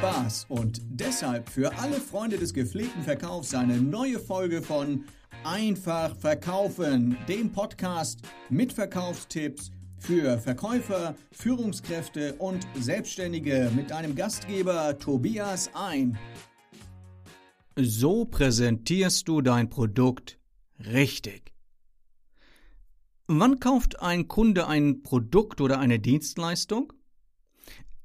Spaß und deshalb für alle Freunde des gepflegten Verkaufs eine neue Folge von Einfach Verkaufen, dem Podcast mit Verkaufstipps für Verkäufer, Führungskräfte und Selbstständige mit deinem Gastgeber Tobias ein. So präsentierst du dein Produkt richtig. Wann kauft ein Kunde ein Produkt oder eine Dienstleistung?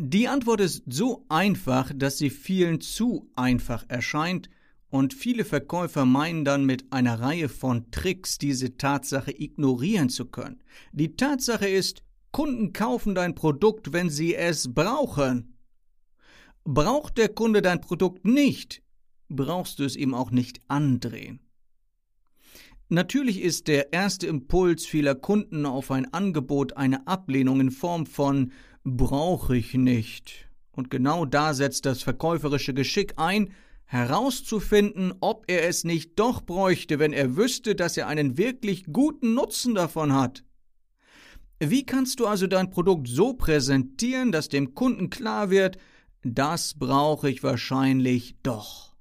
Die Antwort ist so einfach, dass sie vielen zu einfach erscheint und viele Verkäufer meinen dann mit einer Reihe von Tricks diese Tatsache ignorieren zu können. Die Tatsache ist, Kunden kaufen dein Produkt, wenn sie es brauchen. Braucht der Kunde dein Produkt nicht, brauchst du es ihm auch nicht andrehen. Natürlich ist der erste Impuls vieler Kunden auf ein Angebot eine Ablehnung in Form von brauche ich nicht. Und genau da setzt das verkäuferische Geschick ein, herauszufinden, ob er es nicht doch bräuchte, wenn er wüsste, dass er einen wirklich guten Nutzen davon hat. Wie kannst du also dein Produkt so präsentieren, dass dem Kunden klar wird, das brauche ich wahrscheinlich doch.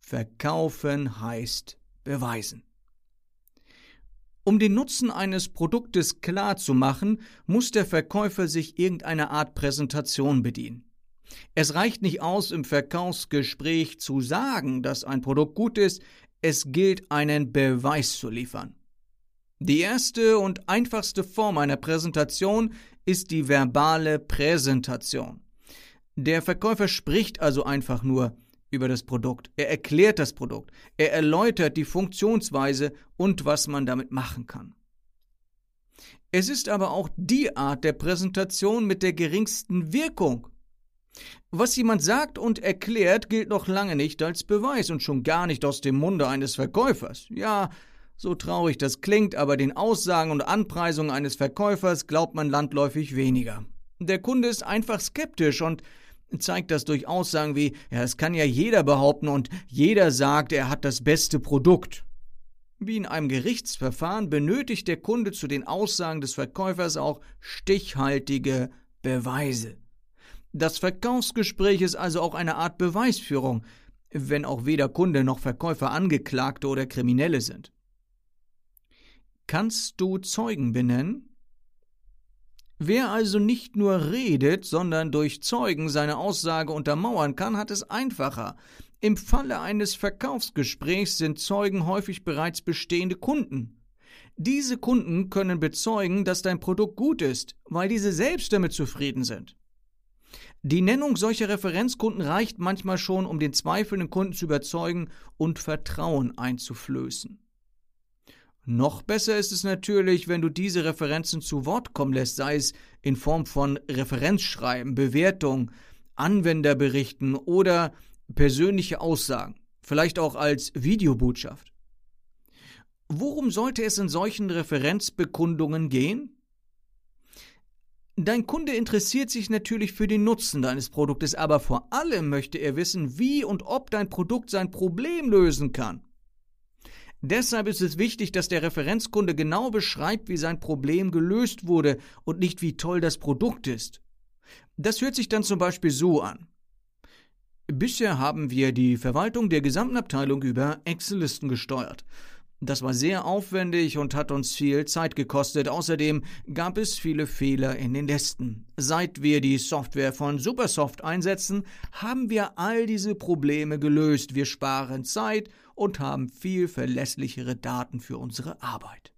Verkaufen heißt beweisen. Um den Nutzen eines Produktes klar zu machen, muss der Verkäufer sich irgendeiner Art Präsentation bedienen. Es reicht nicht aus, im Verkaufsgespräch zu sagen, dass ein Produkt gut ist, es gilt, einen Beweis zu liefern. Die erste und einfachste Form einer Präsentation ist die verbale Präsentation. Der Verkäufer spricht also einfach nur, über das Produkt. Er erklärt das Produkt. Er erläutert die Funktionsweise und was man damit machen kann. Es ist aber auch die Art der Präsentation mit der geringsten Wirkung. Was jemand sagt und erklärt, gilt noch lange nicht als Beweis und schon gar nicht aus dem Munde eines Verkäufers. Ja, so traurig das klingt, aber den Aussagen und Anpreisungen eines Verkäufers glaubt man landläufig weniger. Der Kunde ist einfach skeptisch und zeigt das durch Aussagen wie, ja, es kann ja jeder behaupten und jeder sagt, er hat das beste Produkt. Wie in einem Gerichtsverfahren benötigt der Kunde zu den Aussagen des Verkäufers auch stichhaltige Beweise. Das Verkaufsgespräch ist also auch eine Art Beweisführung, wenn auch weder Kunde noch Verkäufer Angeklagte oder Kriminelle sind. Kannst du Zeugen benennen? Wer also nicht nur redet, sondern durch Zeugen seine Aussage untermauern kann, hat es einfacher. Im Falle eines Verkaufsgesprächs sind Zeugen häufig bereits bestehende Kunden. Diese Kunden können bezeugen, dass dein Produkt gut ist, weil diese selbst damit zufrieden sind. Die Nennung solcher Referenzkunden reicht manchmal schon, um den zweifelnden Kunden zu überzeugen und Vertrauen einzuflößen. Noch besser ist es natürlich, wenn du diese Referenzen zu Wort kommen lässt, sei es in Form von Referenzschreiben, Bewertung, Anwenderberichten oder persönliche Aussagen, vielleicht auch als Videobotschaft. Worum sollte es in solchen Referenzbekundungen gehen? Dein Kunde interessiert sich natürlich für den Nutzen deines Produktes, aber vor allem möchte er wissen, wie und ob dein Produkt sein Problem lösen kann. Deshalb ist es wichtig, dass der Referenzkunde genau beschreibt, wie sein Problem gelöst wurde und nicht wie toll das Produkt ist. Das hört sich dann zum Beispiel so an. Bisher haben wir die Verwaltung der gesamten Abteilung über Excel-Listen gesteuert. Das war sehr aufwendig und hat uns viel Zeit gekostet. Außerdem gab es viele Fehler in den Listen. Seit wir die Software von Supersoft einsetzen, haben wir all diese Probleme gelöst. Wir sparen Zeit und haben viel verlässlichere Daten für unsere Arbeit.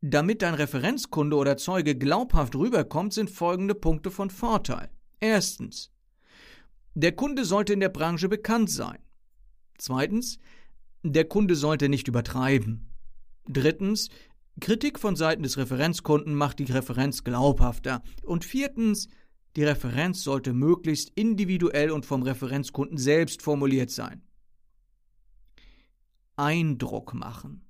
Damit dein Referenzkunde oder Zeuge glaubhaft rüberkommt, sind folgende Punkte von Vorteil. Erstens. Der Kunde sollte in der Branche bekannt sein. Zweitens. Der Kunde sollte nicht übertreiben. Drittens, Kritik von Seiten des Referenzkunden macht die Referenz glaubhafter. Und viertens, die Referenz sollte möglichst individuell und vom Referenzkunden selbst formuliert sein. Eindruck machen.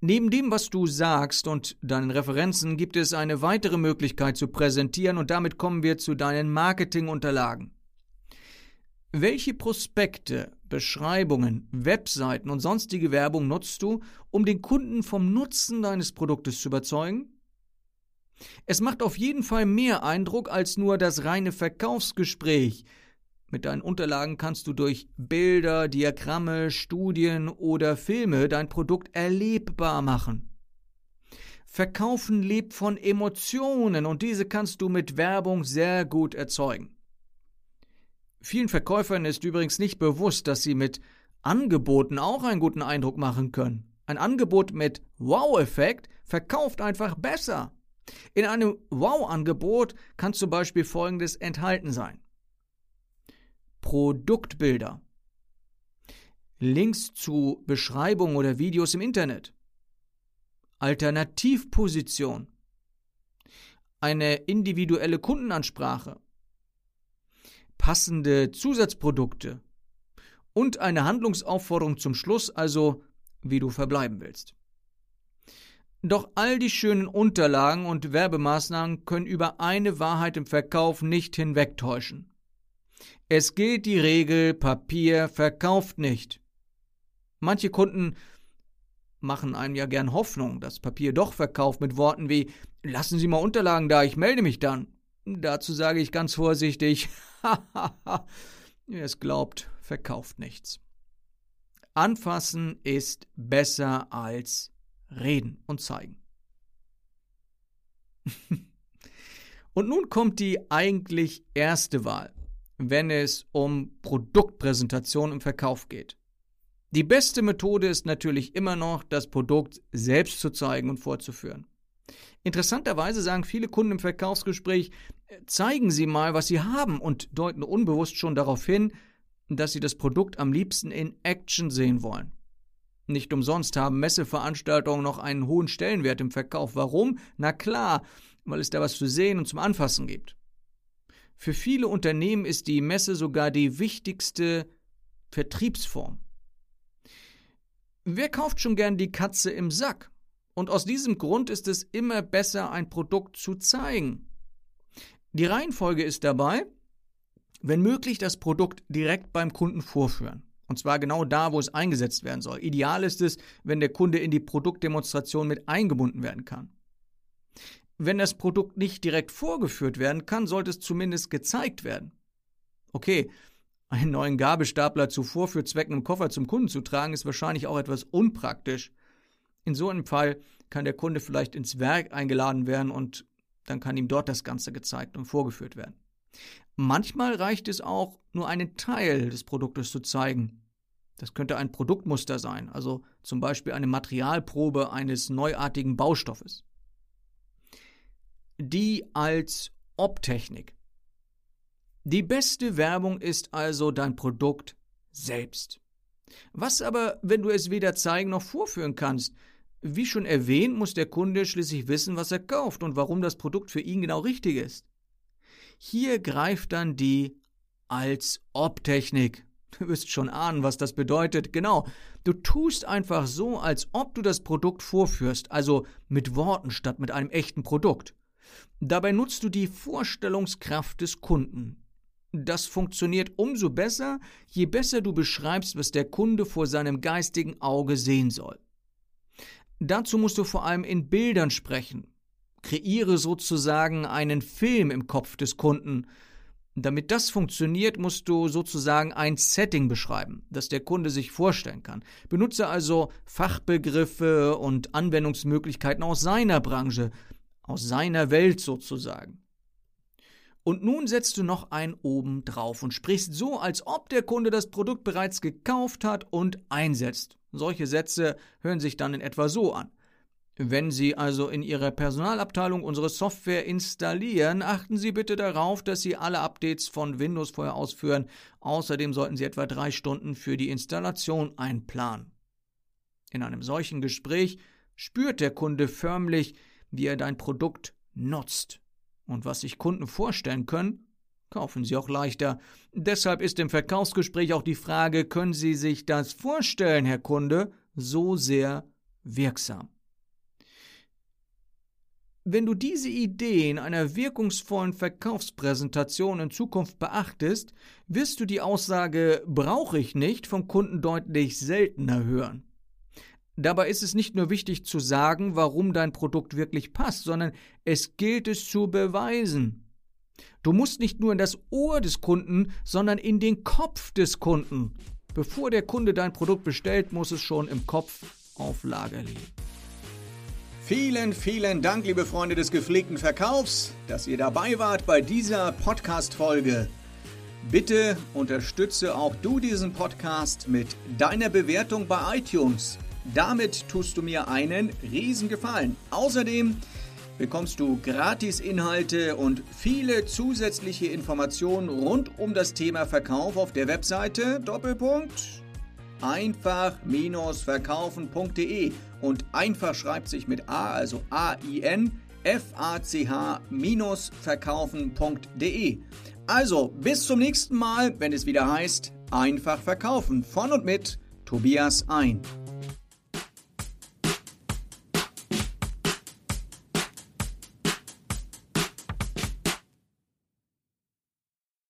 Neben dem, was du sagst und deinen Referenzen, gibt es eine weitere Möglichkeit zu präsentieren und damit kommen wir zu deinen Marketingunterlagen. Welche Prospekte, Beschreibungen, Webseiten und sonstige Werbung nutzt du, um den Kunden vom Nutzen deines Produktes zu überzeugen? Es macht auf jeden Fall mehr Eindruck als nur das reine Verkaufsgespräch. Mit deinen Unterlagen kannst du durch Bilder, Diagramme, Studien oder Filme dein Produkt erlebbar machen. Verkaufen lebt von Emotionen und diese kannst du mit Werbung sehr gut erzeugen. Vielen Verkäufern ist übrigens nicht bewusst, dass sie mit Angeboten auch einen guten Eindruck machen können. Ein Angebot mit Wow-Effekt verkauft einfach besser. In einem Wow-Angebot kann zum Beispiel Folgendes enthalten sein. Produktbilder. Links zu Beschreibungen oder Videos im Internet. Alternativposition. Eine individuelle Kundenansprache. Passende Zusatzprodukte. Und eine Handlungsaufforderung zum Schluss, also wie du verbleiben willst. Doch all die schönen Unterlagen und Werbemaßnahmen können über eine Wahrheit im Verkauf nicht hinwegtäuschen. Es gilt die Regel, Papier verkauft nicht. Manche Kunden machen einem ja gern Hoffnung, dass Papier doch verkauft mit Worten wie Lassen Sie mal Unterlagen da, ich melde mich dann. Dazu sage ich ganz vorsichtig, wer es glaubt, verkauft nichts. Anfassen ist besser als reden und zeigen. und nun kommt die eigentlich erste Wahl, wenn es um Produktpräsentation im Verkauf geht. Die beste Methode ist natürlich immer noch, das Produkt selbst zu zeigen und vorzuführen. Interessanterweise sagen viele Kunden im Verkaufsgespräch, zeigen Sie mal, was Sie haben und deuten unbewusst schon darauf hin, dass sie das Produkt am liebsten in Action sehen wollen. Nicht umsonst haben Messeveranstaltungen noch einen hohen Stellenwert im Verkauf. Warum? Na klar, weil es da was zu sehen und zum Anfassen gibt. Für viele Unternehmen ist die Messe sogar die wichtigste Vertriebsform. Wer kauft schon gern die Katze im Sack? Und aus diesem Grund ist es immer besser, ein Produkt zu zeigen. Die Reihenfolge ist dabei, wenn möglich das Produkt direkt beim Kunden vorführen. Und zwar genau da, wo es eingesetzt werden soll. Ideal ist es, wenn der Kunde in die Produktdemonstration mit eingebunden werden kann. Wenn das Produkt nicht direkt vorgeführt werden kann, sollte es zumindest gezeigt werden. Okay, einen neuen Gabelstapler zu Vorführzwecken im Koffer zum Kunden zu tragen, ist wahrscheinlich auch etwas unpraktisch. In so einem Fall kann der Kunde vielleicht ins Werk eingeladen werden und dann kann ihm dort das Ganze gezeigt und vorgeführt werden. Manchmal reicht es auch, nur einen Teil des Produktes zu zeigen. Das könnte ein Produktmuster sein, also zum Beispiel eine Materialprobe eines neuartigen Baustoffes. Die als Obtechnik. Die beste Werbung ist also dein Produkt selbst. Was aber, wenn du es weder zeigen noch vorführen kannst? Wie schon erwähnt, muss der Kunde schließlich wissen, was er kauft und warum das Produkt für ihn genau richtig ist. Hier greift dann die als Ob-Technik. Du wirst schon ahnen, was das bedeutet. Genau. Du tust einfach so, als ob du das Produkt vorführst, also mit Worten statt mit einem echten Produkt. Dabei nutzt du die Vorstellungskraft des Kunden. Das funktioniert umso besser, je besser du beschreibst, was der Kunde vor seinem geistigen Auge sehen soll. Dazu musst du vor allem in Bildern sprechen, Kreiere sozusagen einen Film im Kopf des Kunden. Damit das funktioniert, musst du sozusagen ein Setting beschreiben, das der Kunde sich vorstellen kann. Benutze also Fachbegriffe und Anwendungsmöglichkeiten aus seiner Branche, aus seiner Welt sozusagen. Und nun setzt du noch ein oben drauf und sprichst so, als ob der Kunde das Produkt bereits gekauft hat und einsetzt. Solche Sätze hören sich dann in etwa so an. Wenn Sie also in Ihrer Personalabteilung unsere Software installieren, achten Sie bitte darauf, dass Sie alle Updates von Windows vorher ausführen. Außerdem sollten Sie etwa drei Stunden für die Installation einplanen. In einem solchen Gespräch spürt der Kunde förmlich, wie er dein Produkt nutzt. Und was sich Kunden vorstellen können, kaufen sie auch leichter. Deshalb ist im Verkaufsgespräch auch die Frage, können Sie sich das vorstellen, Herr Kunde, so sehr wirksam. Wenn du diese Idee in einer wirkungsvollen Verkaufspräsentation in Zukunft beachtest, wirst du die Aussage brauche ich nicht vom Kunden deutlich seltener hören. Dabei ist es nicht nur wichtig zu sagen, warum dein Produkt wirklich passt, sondern es gilt es zu beweisen. Du musst nicht nur in das Ohr des Kunden, sondern in den Kopf des Kunden. Bevor der Kunde dein Produkt bestellt, muss es schon im Kopf auf Lager liegen. Vielen, vielen Dank, liebe Freunde des gepflegten Verkaufs, dass ihr dabei wart bei dieser Podcast-Folge. Bitte unterstütze auch du diesen Podcast mit deiner Bewertung bei iTunes. Damit tust du mir einen Riesengefallen. Außerdem bekommst du Gratis-Inhalte und viele zusätzliche Informationen rund um das Thema Verkauf auf der Webseite Doppelpunkt einfach-verkaufen.de und einfach schreibt sich mit A, also A-I-N, F-A-C-H-verkaufen.de. Also, bis zum nächsten Mal, wenn es wieder heißt, einfach verkaufen von und mit Tobias ein.